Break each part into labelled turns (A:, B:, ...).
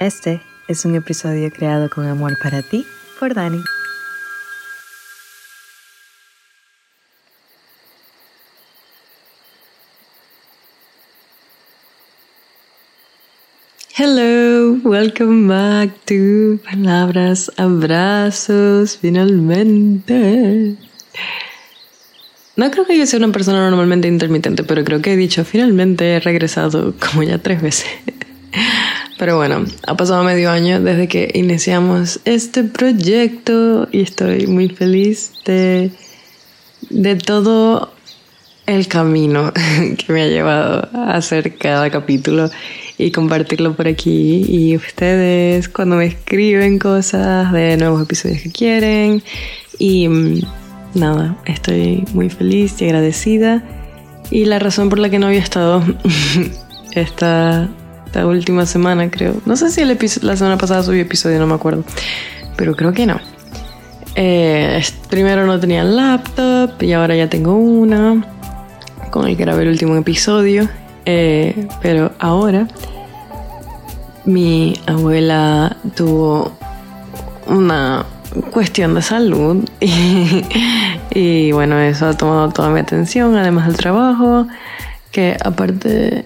A: Este es un episodio creado con amor para ti por Dani. Hello, welcome back to Palabras, Abrazos, finalmente. No creo que yo sea una persona normalmente intermitente, pero creo que he dicho finalmente he regresado como ya tres veces. Pero bueno, ha pasado medio año desde que iniciamos este proyecto y estoy muy feliz de, de todo el camino que me ha llevado a hacer cada capítulo y compartirlo por aquí. Y ustedes cuando me escriben cosas de nuevos episodios que quieren. Y mm, nada, estoy muy feliz y agradecida. Y la razón por la que no había estado esta esta última semana, creo. No sé si el la semana pasada subí episodio, no me acuerdo. Pero creo que no. Eh, primero no tenía laptop y ahora ya tengo una con el que grabé el último episodio. Eh, pero ahora mi abuela tuvo una cuestión de salud y, y, bueno, eso ha tomado toda mi atención, además del trabajo, que aparte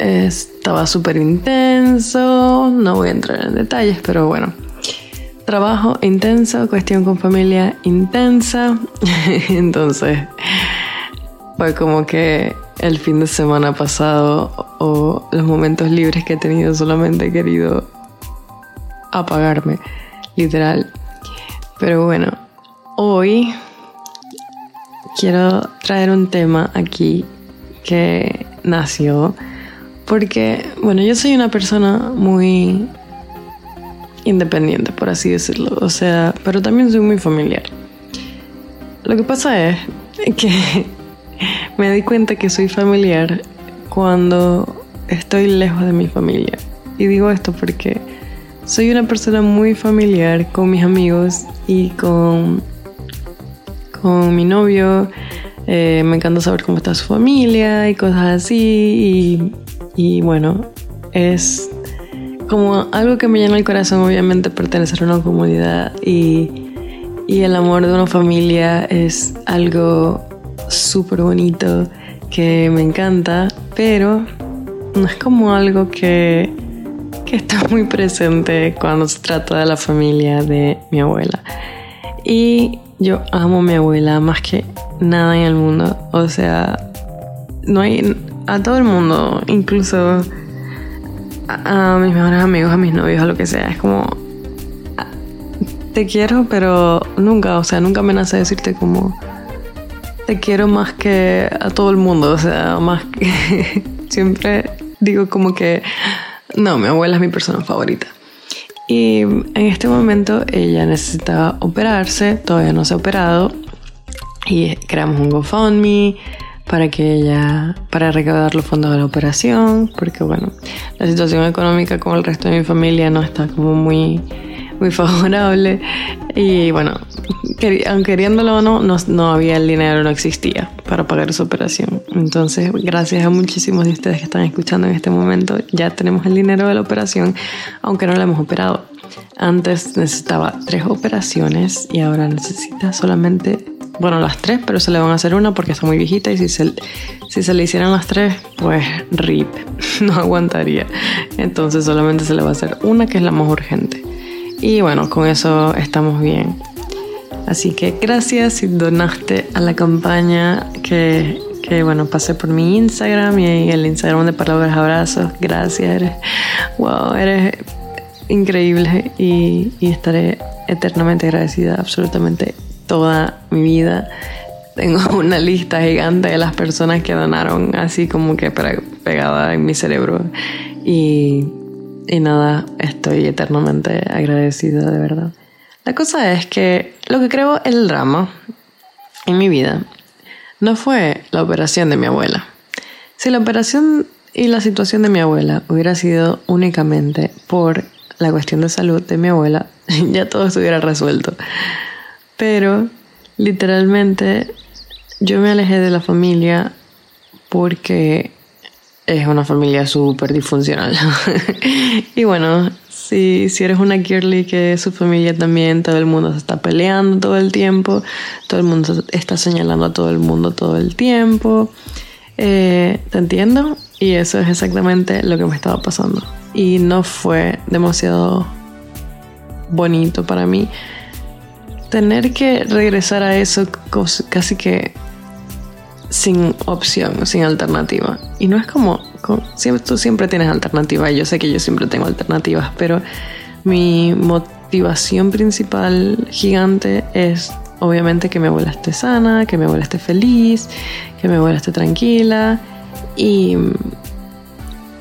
A: estaba súper intenso, no voy a entrar en detalles, pero bueno. Trabajo intenso, cuestión con familia intensa. Entonces, fue como que el fin de semana pasado o los momentos libres que he tenido solamente he querido apagarme, literal. Pero bueno, hoy quiero traer un tema aquí que nació porque, bueno, yo soy una persona muy independiente, por así decirlo. O sea, pero también soy muy familiar. Lo que pasa es que me di cuenta que soy familiar cuando estoy lejos de mi familia. Y digo esto porque soy una persona muy familiar con mis amigos y con, con mi novio. Eh, me encanta saber cómo está su familia y cosas así. Y bueno, es como algo que me llena el corazón, obviamente, pertenecer a una comunidad y, y el amor de una familia es algo súper bonito que me encanta, pero no es como algo que, que está muy presente cuando se trata de la familia de mi abuela. Y yo amo a mi abuela más que nada en el mundo. O sea, no hay, a todo el mundo, incluso a, mis mejores amigos, a mis novios, a lo que sea. Es como, te quiero, pero nunca, o sea, nunca me decirte como, te quiero más que a todo el mundo, o sea, más que siempre digo como que, no, mi abuela es mi persona favorita. Y en este momento ella necesitaba operarse, todavía no se ha operado, y creamos un GoFundMe para que ella, para recaudar los fondos de la operación, porque bueno, la situación económica con el resto de mi familia no está como muy, muy favorable y bueno, aunque queriéndolo o no, no, había el dinero, no existía para pagar esa operación. Entonces, gracias a muchísimos de ustedes que están escuchando en este momento, ya tenemos el dinero de la operación, aunque no la hemos operado. Antes necesitaba tres operaciones y ahora necesita solamente bueno, las tres, pero se le van a hacer una porque está muy viejita y si se, si se le hicieran las tres, pues rip, no aguantaría. Entonces solamente se le va a hacer una que es la más urgente. Y bueno, con eso estamos bien. Así que gracias si donaste a la campaña que, que bueno, pasé por mi Instagram y el Instagram de Palabras Abrazos. Gracias, eres, wow, eres increíble y, y estaré eternamente agradecida absolutamente toda mi vida. Tengo una lista gigante de las personas que donaron así como que pegada en mi cerebro. Y, y nada, estoy eternamente agradecida de verdad. La cosa es que lo que creo el drama en mi vida no fue la operación de mi abuela. Si la operación y la situación de mi abuela hubiera sido únicamente por la cuestión de salud de mi abuela, ya todo estuviera resuelto. Pero literalmente yo me alejé de la familia porque es una familia súper disfuncional. y bueno, si, si eres una girly que su familia también, todo el mundo se está peleando todo el tiempo, todo el mundo está señalando a todo el mundo todo el tiempo. Eh, ¿Te entiendo? Y eso es exactamente lo que me estaba pasando. Y no fue demasiado bonito para mí tener que regresar a eso casi que sin opción, sin alternativa. Y no es como, tú siempre tienes alternativa, y yo sé que yo siempre tengo alternativas, pero mi motivación principal gigante es obviamente que mi abuela esté sana, que mi abuela esté feliz, que mi abuela esté tranquila. Y,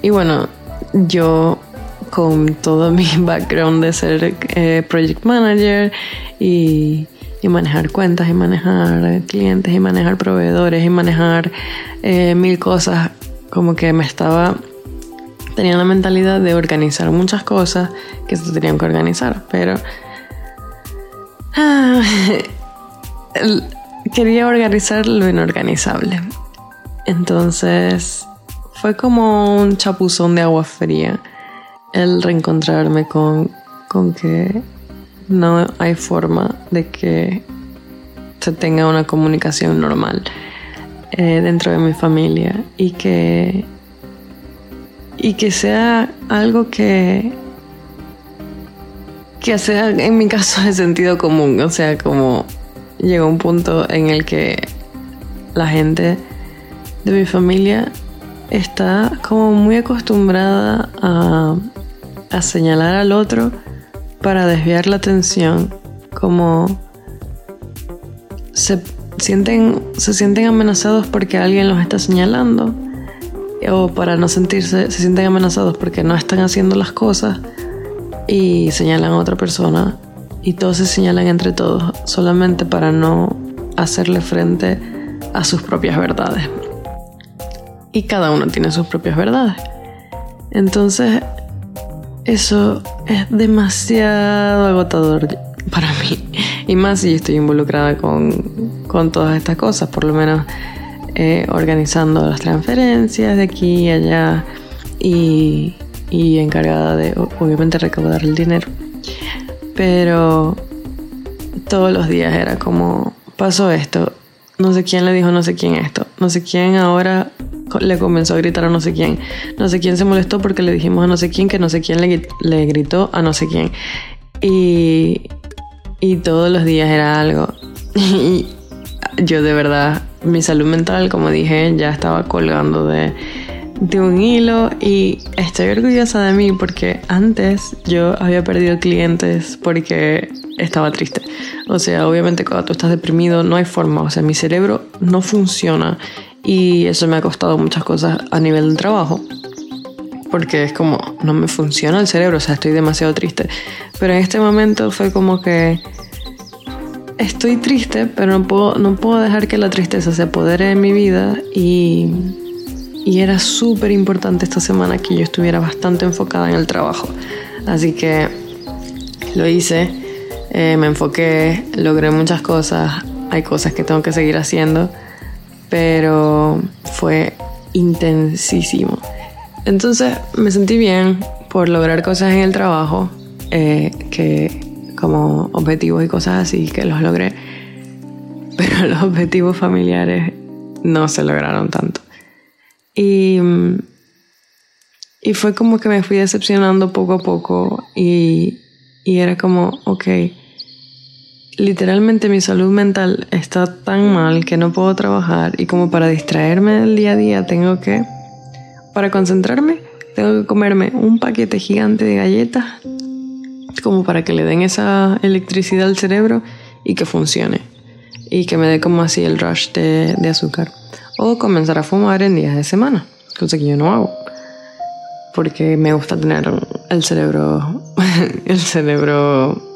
A: y bueno, yo con todo mi background de ser eh, project manager y manejar cuentas y manejar clientes y manejar proveedores y manejar eh, mil cosas. Como que me estaba tenía la mentalidad de organizar muchas cosas que se tenían que organizar pero ah, quería organizar lo inorganizable. Entonces fue como un chapuzón de agua fría el reencontrarme con, con que no hay forma de que se tenga una comunicación normal eh, dentro de mi familia y que y que sea algo que que sea en mi caso de sentido común. O sea como llegó un punto en el que la gente de mi familia está como muy acostumbrada a, a señalar al otro para desviar la atención, como se sienten, se sienten amenazados porque alguien los está señalando, o para no sentirse, se sienten amenazados porque no están haciendo las cosas y señalan a otra persona y todos se señalan entre todos solamente para no hacerle frente a sus propias verdades. Y cada uno tiene sus propias verdades. Entonces, eso es demasiado agotador para mí. Y más si estoy involucrada con, con todas estas cosas, por lo menos eh, organizando las transferencias de aquí y allá y, y encargada de obviamente recaudar el dinero. Pero todos los días era como, pasó esto, no sé quién le dijo no sé quién esto, no sé quién ahora le comenzó a gritar a no sé quién. No sé quién se molestó porque le dijimos a no sé quién que no sé quién le, gritó a no sé quién. Y, y todos los días era algo. Y yo de verdad, mi salud mental, como dije, ya estaba colgando de, de un hilo y estoy orgullosa de mí porque antes yo había perdido clientes porque estaba triste. O sea, obviamente cuando tú estás deprimido no hay forma, o sea, mi cerebro no funciona y eso me ha costado muchas cosas a nivel del trabajo. Porque es como, no me funciona el cerebro, o sea, estoy demasiado triste. Pero en este momento fue como que estoy triste, pero no puedo, no puedo dejar que la tristeza se apodere de mi vida y, y era súper importante esta semana que yo estuviera bastante enfocada en el trabajo. Así que lo hice, eh, me enfoqué, logré muchas cosas, hay cosas que tengo que seguir haciendo pero fue intensísimo. Entonces me sentí bien por lograr cosas en el trabajo, eh, que como objetivos y cosas así, que los logré, pero los objetivos familiares no se lograron tanto. Y, y fue como que me fui decepcionando poco a poco y, y era como, ok, literalmente mi salud mental está tan mal que no puedo trabajar y como para distraerme del día a día tengo que, para concentrarme, tengo que comerme un paquete gigante de galletas como para que le den esa electricidad al cerebro y que funcione y que me dé como así el rush de, azúcar. O comenzar a fumar en días de semana, cosa que yo no hago porque me gusta tener el cerebro el cerebro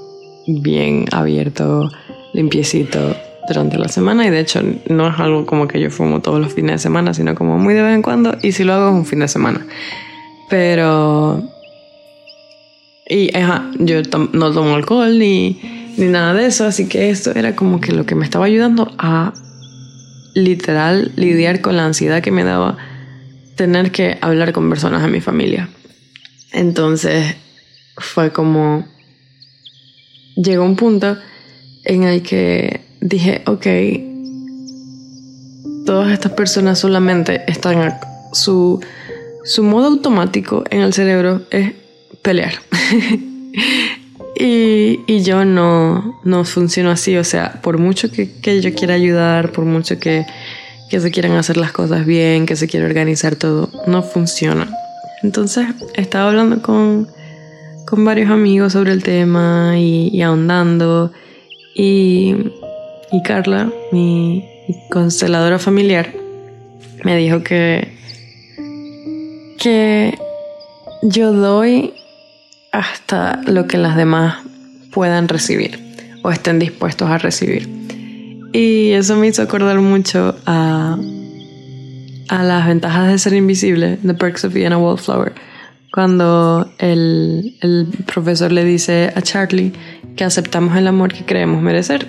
A: bien abierto, limpiecito durante la semana y de hecho no es algo como que yo fumo todos los fines de semana, sino como muy de vez en cuando y si lo hago es un fin de semana. Pero... Y yo no tomo alcohol ni, ni nada de eso, así que esto era como que lo que me estaba ayudando a literal lidiar con la ansiedad que me daba tener que hablar con personas de mi familia. Entonces fue como, llegó un punto en el que dije, ok, todas estas personas solamente están su, su modo automático en el cerebro es pelear. y, y, yo no, no funciono así, o sea, por mucho que, que yo quiera ayudar, por mucho que, que se quieran hacer las cosas bien, que se quiera organizar todo, no funciona. Entonces estaba hablando con, con varios amigos sobre el tema y, ahondando. Y, y Carla, mi, consteladora familiar, me dijo que, que yo doy hasta lo que las demás puedan recibir o estén dispuestos a recibir. Y eso me hizo acordar mucho a a las ventajas de ser invisible, The Perks of Being a Wallflower, cuando el, el profesor le dice a Charlie que aceptamos el amor que creemos merecer.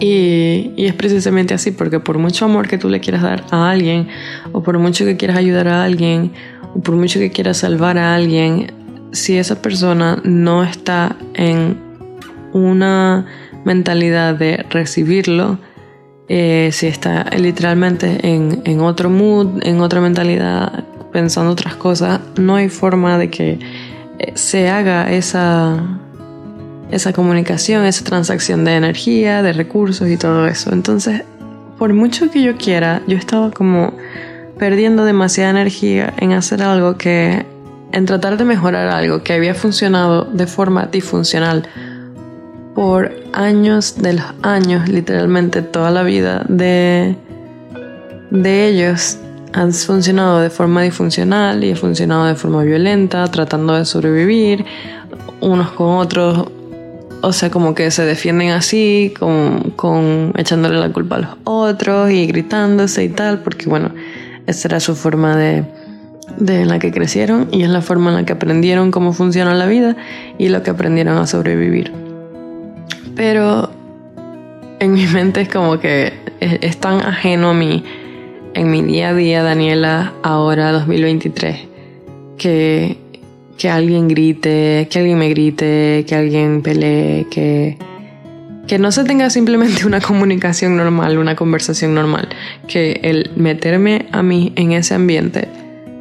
A: Y, y, es precisamente así, porque por mucho amor que tú le quieras dar a alguien, o por mucho que quieras ayudar a alguien, o por mucho que quieras salvar a alguien, si esa persona no está en una mentalidad de recibirlo, eh, si está literalmente en, en, otro mood, en otra mentalidad, pensando otras cosas, no hay forma de que eh, se haga esa, esa comunicación, esa transacción de energía, de recursos y todo eso. Entonces, por mucho que yo quiera, yo estaba como perdiendo demasiada energía en hacer algo que, en tratar de mejorar algo que había funcionado de forma disfuncional por años de los años, literalmente toda la vida de, de ellos han funcionado de forma disfuncional y ha funcionado de forma violenta, tratando de sobrevivir unos con otros, o sea, como que se defienden así, con, con echándole la culpa a los otros y gritándose y tal, porque bueno, esa era su forma de, de la que crecieron y es la forma en la que aprendieron cómo funciona la vida y lo que aprendieron a sobrevivir. Pero en mi mente es como que es, tan ajeno a mí, en mi día a día, Daniela, ahora 2023, que, que alguien grite, que alguien me grite, que alguien pelee, que, que no se tenga simplemente una comunicación normal, una conversación normal, que el meterme a mí en ese ambiente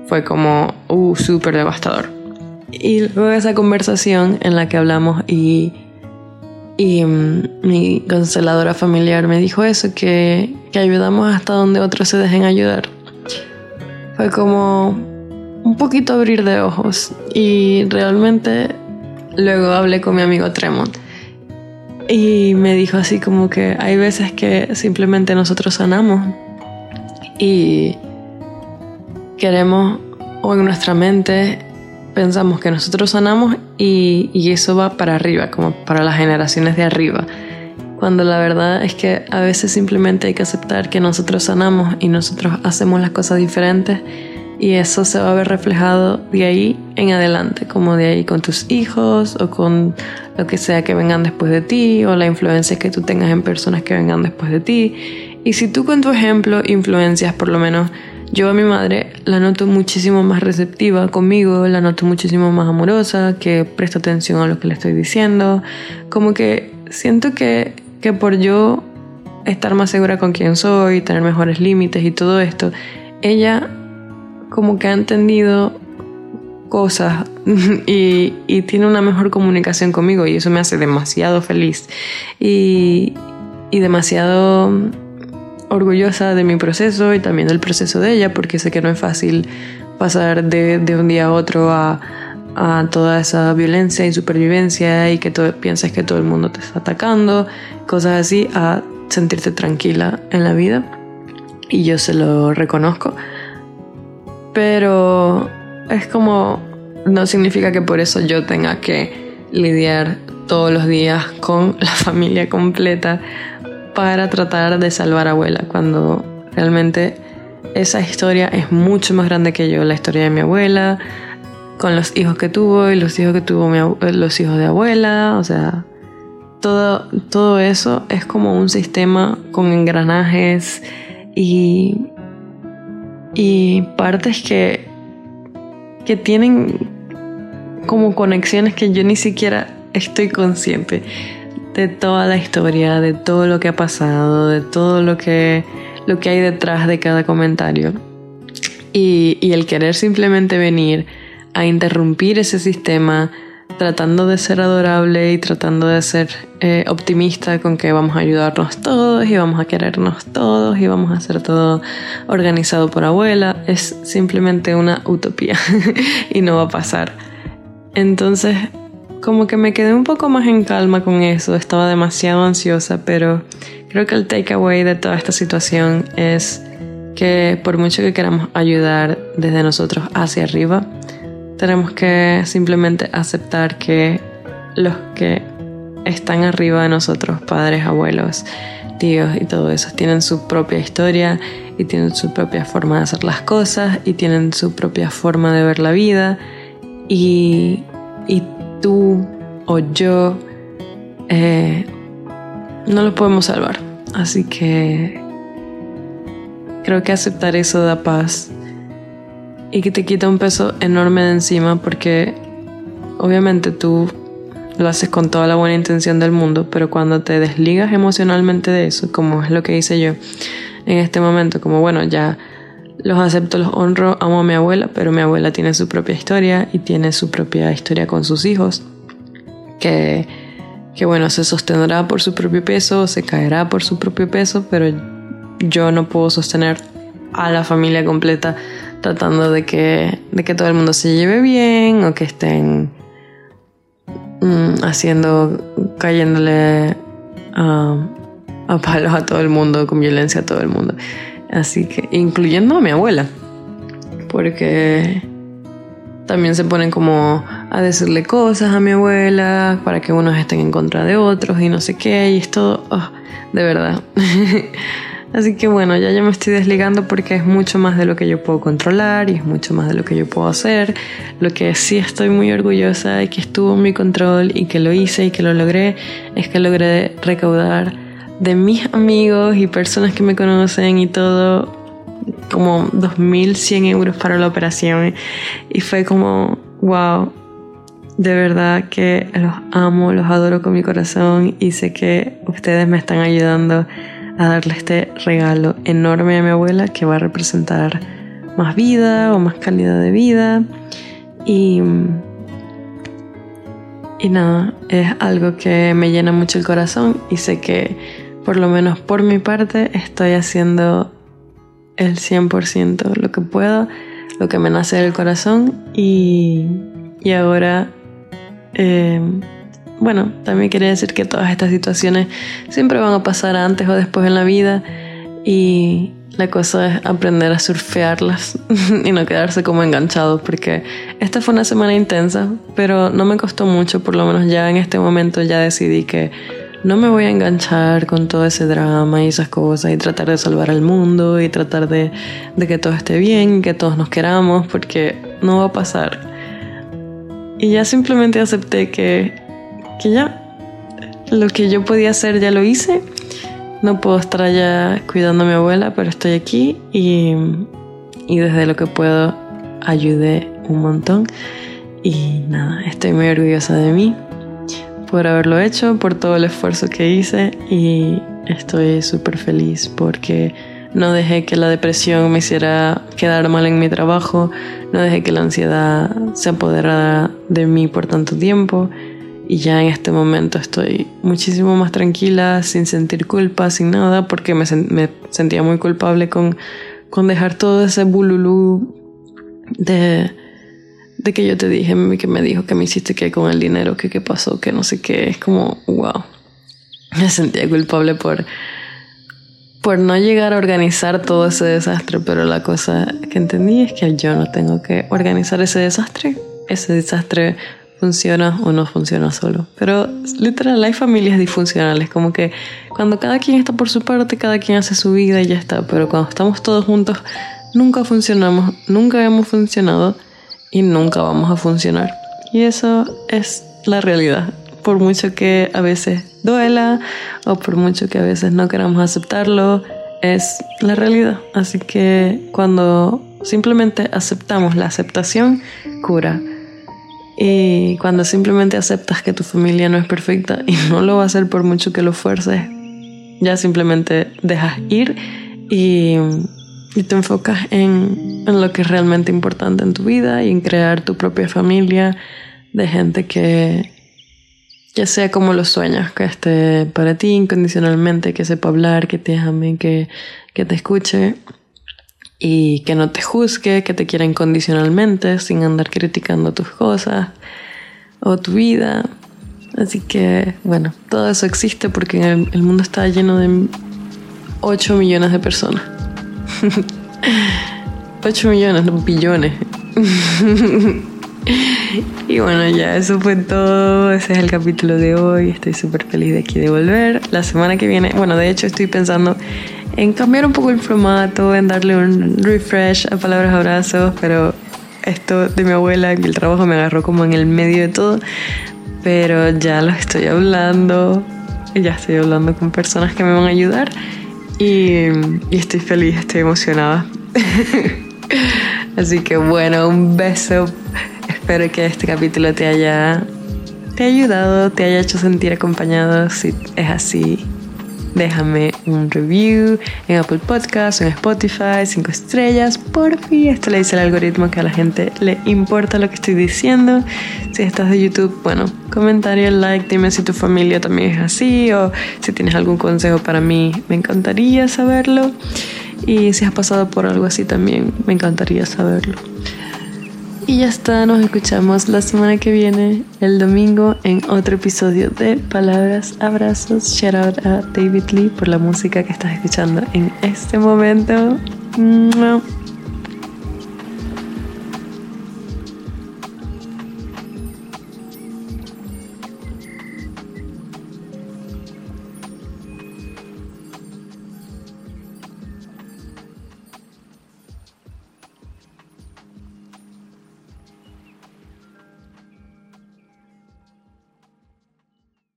A: fue como, uh, súper devastador. Y luego esa conversación en la que hablamos y y mm, mi consteladora familiar me dijo eso, que, que ayudamos hasta donde otros se dejen ayudar. Fue como un poquito abrir de ojos. Y realmente luego hablé con mi amigo Tremont. Y me dijo así como que hay veces que simplemente nosotros sanamos. Y queremos o en nuestra mente pensamos que nosotros sanamos y, y, eso va para arriba, como para las generaciones de arriba. Cuando la verdad es que a veces simplemente hay que aceptar que nosotros sanamos y nosotros hacemos las cosas diferentes y eso se va a ver reflejado de ahí en adelante, como de ahí con tus hijos o con lo que sea que vengan después de ti o la influencia que tú tengas en personas que vengan después de ti. Y si tú con tu ejemplo influencias por lo menos yo a mi madre la noto muchísimo más receptiva conmigo, la noto muchísimo más amorosa, que presta atención a lo que le estoy diciendo. Como que siento que, que por yo estar más segura con quién soy, tener mejores límites y todo esto, ella como que ha entendido cosas y, y, tiene una mejor comunicación conmigo y eso me hace demasiado feliz y, y demasiado orgullosa de mi proceso y también del proceso de ella, porque sé que no es fácil pasar de, de un día a otro a, a, toda esa violencia y supervivencia y que tú piensas que todo el mundo te está atacando, cosas así, a sentirte tranquila en la vida. Y yo se lo reconozco. Pero es como, no significa que por eso yo tenga que lidiar todos los días con la familia completa para tratar de salvar a abuela, cuando realmente esa historia es mucho más grande que yo, la historia de mi abuela, con los hijos que tuvo y los hijos que tuvo los hijos de abuela, o sea, todo, todo eso es como un sistema con engranajes y, y partes que, que tienen como conexiones que yo ni siquiera estoy consciente de toda la historia, de todo lo que ha pasado, de todo lo que, lo que hay detrás de cada comentario. Y, el querer simplemente venir a interrumpir ese sistema, tratando de ser adorable y tratando de ser eh, optimista con que vamos a ayudarnos todos y vamos a querernos todos y vamos a hacer todo organizado por abuela, es simplemente una utopía y no va a pasar. Entonces, como que me quedé un poco más en calma con eso, estaba demasiado ansiosa, pero creo que el takeaway de toda esta situación es que por mucho que queramos ayudar desde nosotros hacia arriba, tenemos que simplemente aceptar que los que están arriba de nosotros, padres, abuelos, tíos y todo eso, tienen su propia historia y tienen su propia forma de hacer las cosas y tienen su propia forma de ver la vida y, tú o yo eh, no lo podemos salvar. Así que creo que aceptar eso da paz y que te quita un peso enorme de encima porque obviamente tú lo haces con toda la buena intención del mundo, pero cuando te desligas emocionalmente de eso, como es lo que hice yo en este momento, como bueno, ya los acepto, los honro, amo a mi abuela, pero mi abuela tiene su propia historia y tiene su propia historia con sus hijos, que, que bueno, se sostendrá por su propio peso, se caerá por su propio peso, pero yo no puedo sostener a la familia completa tratando de que, de que todo el mundo se lleve bien o que estén mm, haciendo, cayéndole a palos a todo el mundo, con violencia a todo el mundo. Así que, incluyendo a mi abuela, porque también se ponen como a decirle cosas a mi abuela para que unos estén en contra de otros y no sé qué, y es todo, oh, de verdad. Así que bueno, ya ya me estoy desligando porque es mucho más de lo que yo puedo controlar y es mucho más de lo que yo puedo hacer. Lo que sí estoy muy orgullosa y que estuvo en mi control y que lo hice y que lo logré es que logré recaudar de mis amigos y personas que me conocen y todo como 2.100 euros para la operación y fue como wow de verdad que los amo los adoro con mi corazón y sé que ustedes me están ayudando a darle este regalo enorme a mi abuela que va a representar más vida o más calidad de vida. Y, y nada, es algo que me llena mucho el corazón y sé que por lo menos por mi parte estoy haciendo el 100% lo que puedo, lo que me nace del corazón y, y ahora... Eh, bueno, también quería decir que todas estas situaciones siempre van a pasar antes o después en la vida y la cosa es aprender a surfearlas y no quedarse como enganchado porque esta fue una semana intensa, pero no me costó mucho, por lo menos ya en este momento ya decidí que no me voy a enganchar con todo ese drama y esas cosas y tratar de salvar al mundo y tratar de, de que todo esté bien, que todos nos queramos, porque no va a pasar. Y ya simplemente acepté que que ya lo que yo podía hacer ya lo hice. No puedo estar allá cuidando a mi abuela, pero estoy aquí y, y desde lo que puedo ayudé un montón. Y nada, estoy muy orgullosa de mí por haberlo hecho, por todo el esfuerzo que hice y estoy súper feliz porque no dejé que la depresión me hiciera quedar mal en mi trabajo, no dejé que la ansiedad se apoderara de mí por tanto tiempo y ya en este momento estoy muchísimo más tranquila, sin sentir culpa, sin nada, porque me, sentía muy culpable con, con dejar todo ese bululú de, de que yo te dije, que me dijo que me hiciste que con el dinero, que qué pasó, que no sé qué. Es como, wow. Me sentía culpable por, por no llegar a organizar todo ese desastre, pero la cosa que entendí es que yo no tengo que organizar ese desastre. Ese desastre funciona o no funciona solo. Pero literal, hay familias disfuncionales, como que cuando cada quien está por su parte, cada quien hace su vida y ya está. Pero cuando estamos todos juntos, nunca funcionamos, nunca hemos funcionado y nunca vamos a funcionar. Y eso es la realidad. Por mucho que a veces duela o por mucho que a veces no queramos aceptarlo, es la realidad. Así que cuando simplemente aceptamos. La aceptación cura. Y cuando simplemente aceptas que tu familia no es perfecta y no lo va a ser por mucho que lo fuerces, ya simplemente dejas ir y, te enfocas en, en, lo que es realmente importante en tu vida y en crear tu propia familia de gente que, ya sea como lo sueñas, que esté para ti incondicionalmente, que sepa hablar, que te ame, que, que te escuche y que no te juzgue, que te quiera incondicionalmente sin andar criticando tus cosas o tu vida. Así que, bueno, todo eso existe porque el, el mundo está lleno de 8 millones de personas. 8 millones, no billones. y bueno, ya eso fue todo. Ese es el capítulo de hoy. Estoy súper feliz de aquí de volver. La semana que viene, bueno, de hecho estoy pensando en cambiar un poco el formato, en darle un refresh a palabras abrazos, pero esto de mi abuela y el trabajo me agarró como en el medio de todo. Pero ya lo estoy hablando. Ya estoy hablando con personas que me van a ayudar. Y, estoy feliz, estoy emocionada. Así que bueno, un beso Espero que este capítulo te haya, te haya ayudado, te haya hecho sentir acompañado. Si es así, déjame un review en Apple Podcasts, en Spotify, cinco estrellas. Por fin, esto le dice el algoritmo que a la gente le importa lo que estoy diciendo. Si estás de YouTube, bueno, comentario, like, dime si tu familia también es así o si tienes algún consejo para mí, me encantaría saberlo. Y si has pasado por algo así también, me encantaría saberlo. Y ya está, nos escuchamos la semana que viene, el domingo, en otro episodio de Palabras, Abrazos. Shout out a David Lee por la música que estás escuchando en este momento.